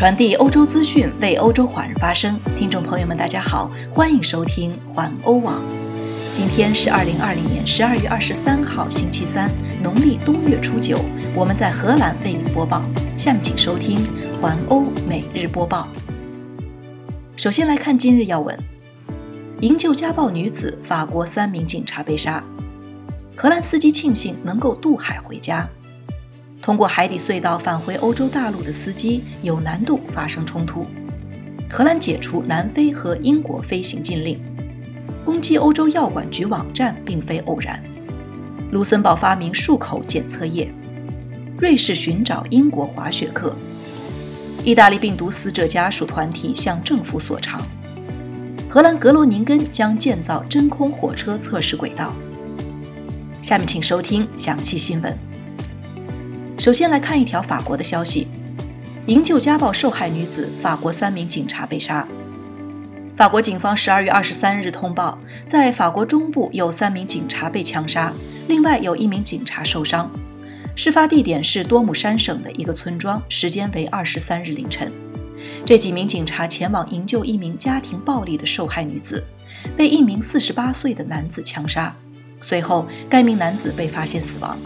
传递欧洲资讯，为欧洲华人发声。听众朋友们，大家好，欢迎收听环欧网。今天是二零二零年十二月二十三号，星期三，农历冬月初九。我们在荷兰为您播报。下面请收听环欧每日播报。首先来看今日要闻：营救家暴女子，法国三名警察被杀。荷兰司机庆幸能够渡海回家。通过海底隧道返回欧洲大陆的司机有难度发生冲突。荷兰解除南非和英国飞行禁令。攻击欧洲药管局网站并非偶然。卢森堡发明漱口检测液。瑞士寻找英国滑雪客。意大利病毒死者家属团体向政府索偿。荷兰格罗宁根将建造真空火车测试轨道。下面请收听详细新闻。首先来看一条法国的消息：营救家暴受害女子，法国三名警察被杀。法国警方十二月二十三日通报，在法国中部有三名警察被枪杀，另外有一名警察受伤。事发地点是多姆山省的一个村庄，时间为二十三日凌晨。这几名警察前往营救一名家庭暴力的受害女子，被一名四十八岁的男子枪杀，随后该名男子被发现死亡。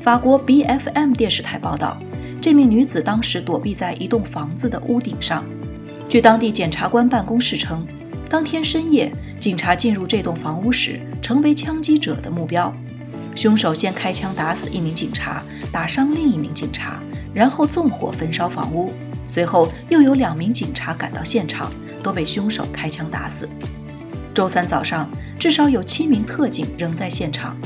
法国 B F M 电视台报道，这名女子当时躲避在一栋房子的屋顶上。据当地检察官办公室称，当天深夜，警察进入这栋房屋时，成为枪击者的目标。凶手先开枪打死一名警察，打伤另一名警察，然后纵火焚烧房屋。随后又有两名警察赶到现场，都被凶手开枪打死。周三早上，至少有七名特警仍在现场。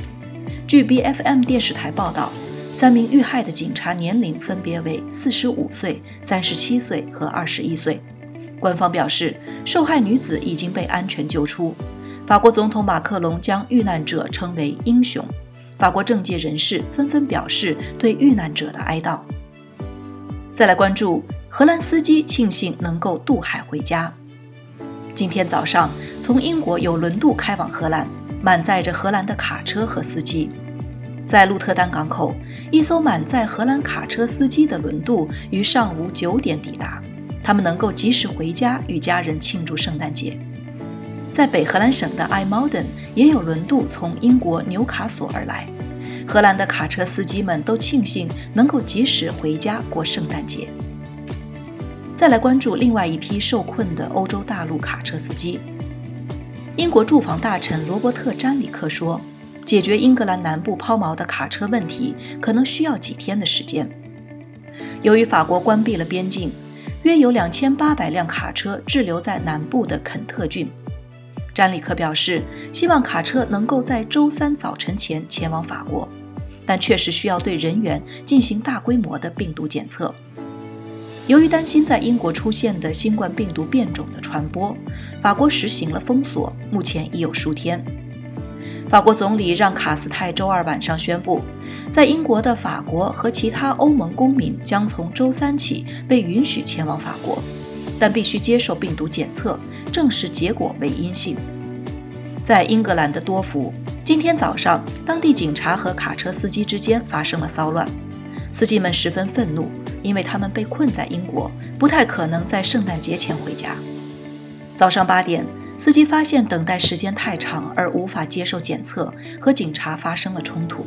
据 B F M 电视台报道，三名遇害的警察年龄分别为四十五岁、三十七岁和二十一岁。官方表示，受害女子已经被安全救出。法国总统马克龙将遇难者称为英雄。法国政界人士纷纷表示对遇难者的哀悼。再来关注荷兰司机庆幸能够渡海回家。今天早上，从英国有轮渡开往荷兰，满载着荷兰的卡车和司机。在鹿特丹港口，一艘满载荷兰卡车司机的轮渡于上午九点抵达，他们能够及时回家与家人庆祝圣诞节。在北荷兰省的埃茅登也有轮渡从英国纽卡索而来，荷兰的卡车司机们都庆幸能够及时回家过圣诞节。再来关注另外一批受困的欧洲大陆卡车司机，英国住房大臣罗伯特·詹里克说。解决英格兰南部抛锚的卡车问题可能需要几天的时间。由于法国关闭了边境，约有两千八百辆卡车滞留在南部的肯特郡。詹里克表示，希望卡车能够在周三早晨前前往法国，但确实需要对人员进行大规模的病毒检测。由于担心在英国出现的新冠病毒变种的传播，法国实行了封锁，目前已有数天。法国总理让·卡斯泰周二晚上宣布，在英国的法国和其他欧盟公民将从周三起被允许前往法国，但必须接受病毒检测，证实结果为阴性。在英格兰的多福，今天早上，当地警察和卡车司机之间发生了骚乱，司机们十分愤怒，因为他们被困在英国，不太可能在圣诞节前回家。早上八点。司机发现等待时间太长而无法接受检测，和警察发生了冲突。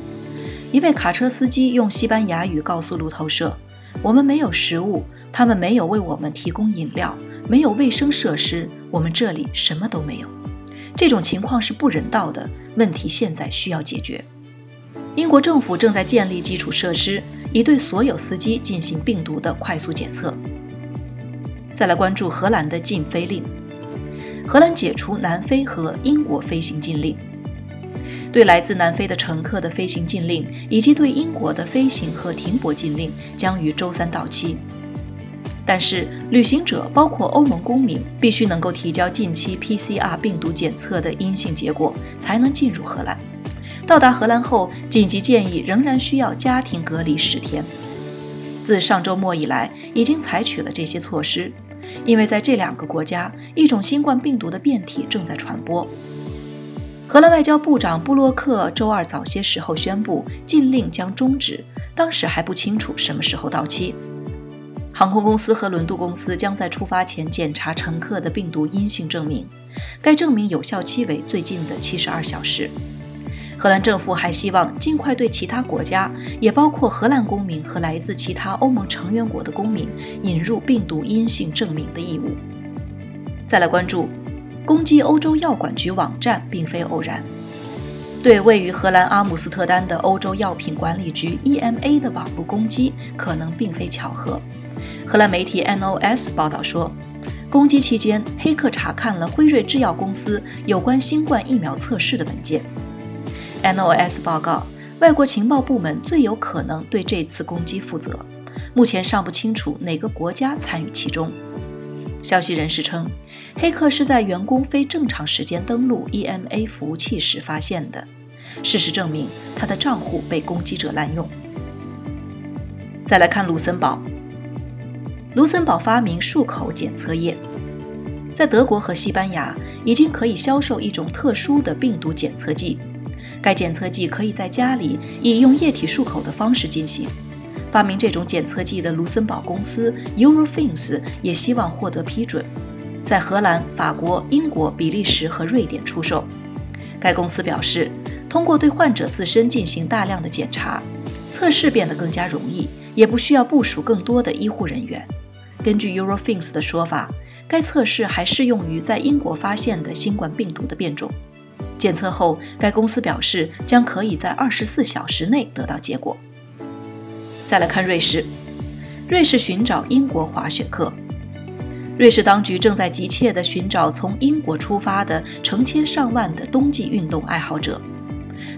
一位卡车司机用西班牙语告诉路透社：“我们没有食物，他们没有为我们提供饮料，没有卫生设施，我们这里什么都没有。这种情况是不人道的，问题现在需要解决。英国政府正在建立基础设施，以对所有司机进行病毒的快速检测。”再来关注荷兰的禁飞令。荷兰解除南非和英国飞行禁令，对来自南非的乘客的飞行禁令以及对英国的飞行和停泊禁令将于周三到期。但是，旅行者包括欧盟公民必须能够提交近期 PCR 病毒检测的阴性结果，才能进入荷兰。到达荷兰后，紧急建议仍然需要家庭隔离十天。自上周末以来，已经采取了这些措施。因为在这两个国家，一种新冠病毒的变体正在传播。荷兰外交部长布洛克周二早些时候宣布，禁令将终止，当时还不清楚什么时候到期。航空公司和轮渡公司将在出发前检查乘客的病毒阴性证明，该证明有效期为最近的七十二小时。荷兰政府还希望尽快对其他国家，也包括荷兰公民和来自其他欧盟成员国的公民，引入病毒阴性证明的义务。再来关注，攻击欧洲药管局网站并非偶然。对位于荷兰阿姆斯特丹的欧洲药品管理局 （EMA） 的网络攻击，可能并非巧合。荷兰媒体 NOS 报道说，攻击期间，黑客查看了辉瑞制药公司有关新冠疫苗测试的文件。NOS 报告，外国情报部门最有可能对这次攻击负责，目前尚不清楚哪个国家参与其中。消息人士称，黑客是在员工非正常时间登录 EMA 服务器时发现的。事实证明，他的账户被攻击者滥用。再来看卢森堡。卢森堡发明漱口检测液，在德国和西班牙已经可以销售一种特殊的病毒检测剂。该检测剂可以在家里以用液体漱口的方式进行。发明这种检测剂的卢森堡公司 Eurofins 也希望获得批准，在荷兰、法国、英国、比利时和瑞典出售。该公司表示，通过对患者自身进行大量的检查，测试变得更加容易，也不需要部署更多的医护人员。根据 Eurofins 的说法，该测试还适用于在英国发现的新冠病毒的变种。检测后，该公司表示将可以在二十四小时内得到结果。再来看瑞士，瑞士寻找英国滑雪客。瑞士当局正在急切地寻找从英国出发的成千上万的冬季运动爱好者，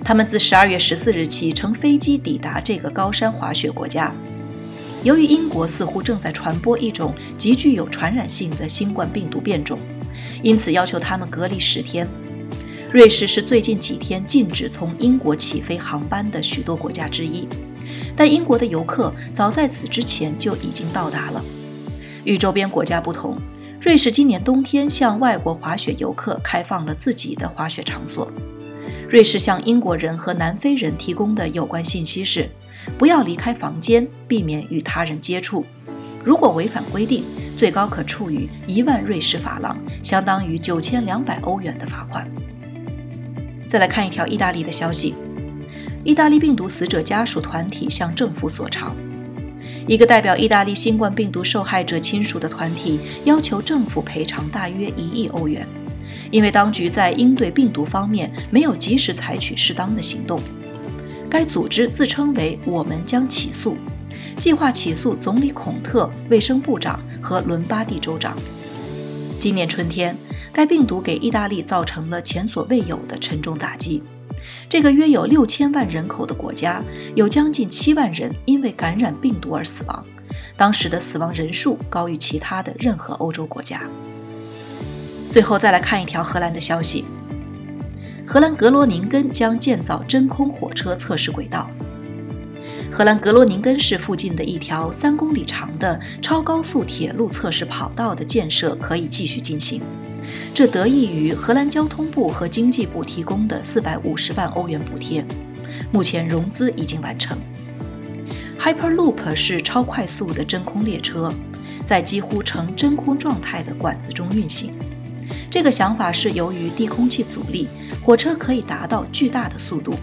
他们自十二月十四日起乘飞机抵达这个高山滑雪国家。由于英国似乎正在传播一种极具有传染性的新冠病毒变种，因此要求他们隔离十天。瑞士是最近几天禁止从英国起飞航班的许多国家之一，但英国的游客早在此之前就已经到达了。与周边国家不同，瑞士今年冬天向外国滑雪游客开放了自己的滑雪场所。瑞士向英国人和南非人提供的有关信息是。不要离开房间，避免与他人接触。如果违反规定，最高可处以一万瑞士法郎（相当于九千两百欧元）的罚款。再来看一条意大利的消息：意大利病毒死者家属团体向政府索偿。一个代表意大利新冠病毒受害者亲属的团体要求政府赔偿大约一亿欧元，因为当局在应对病毒方面没有及时采取适当的行动。该组织自称为“我们将起诉”，计划起诉总理孔特、卫生部长和伦巴第州长。今年春天，该病毒给意大利造成了前所未有的沉重打击。这个约有六千万人口的国家，有将近七万人因为感染病毒而死亡，当时的死亡人数高于其他的任何欧洲国家。最后，再来看一条荷兰的消息。荷兰格罗宁根将建造真空火车测试轨道。荷兰格罗宁根市附近的一条三公里长的超高速铁路测试跑道的建设可以继续进行，这得益于荷兰交通部和经济部提供的四百五十万欧元补贴。目前融资已经完成。Hyperloop 是超快速的真空列车，在几乎呈真空状态的管子中运行。这个想法是由于低空气阻力。火车可以达到巨大的速度，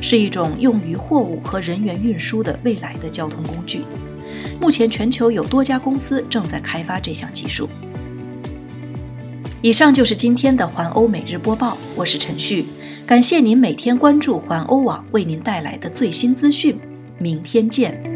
是一种用于货物和人员运输的未来的交通工具。目前，全球有多家公司正在开发这项技术。以上就是今天的环欧每日播报，我是陈旭，感谢您每天关注环欧网为您带来的最新资讯。明天见。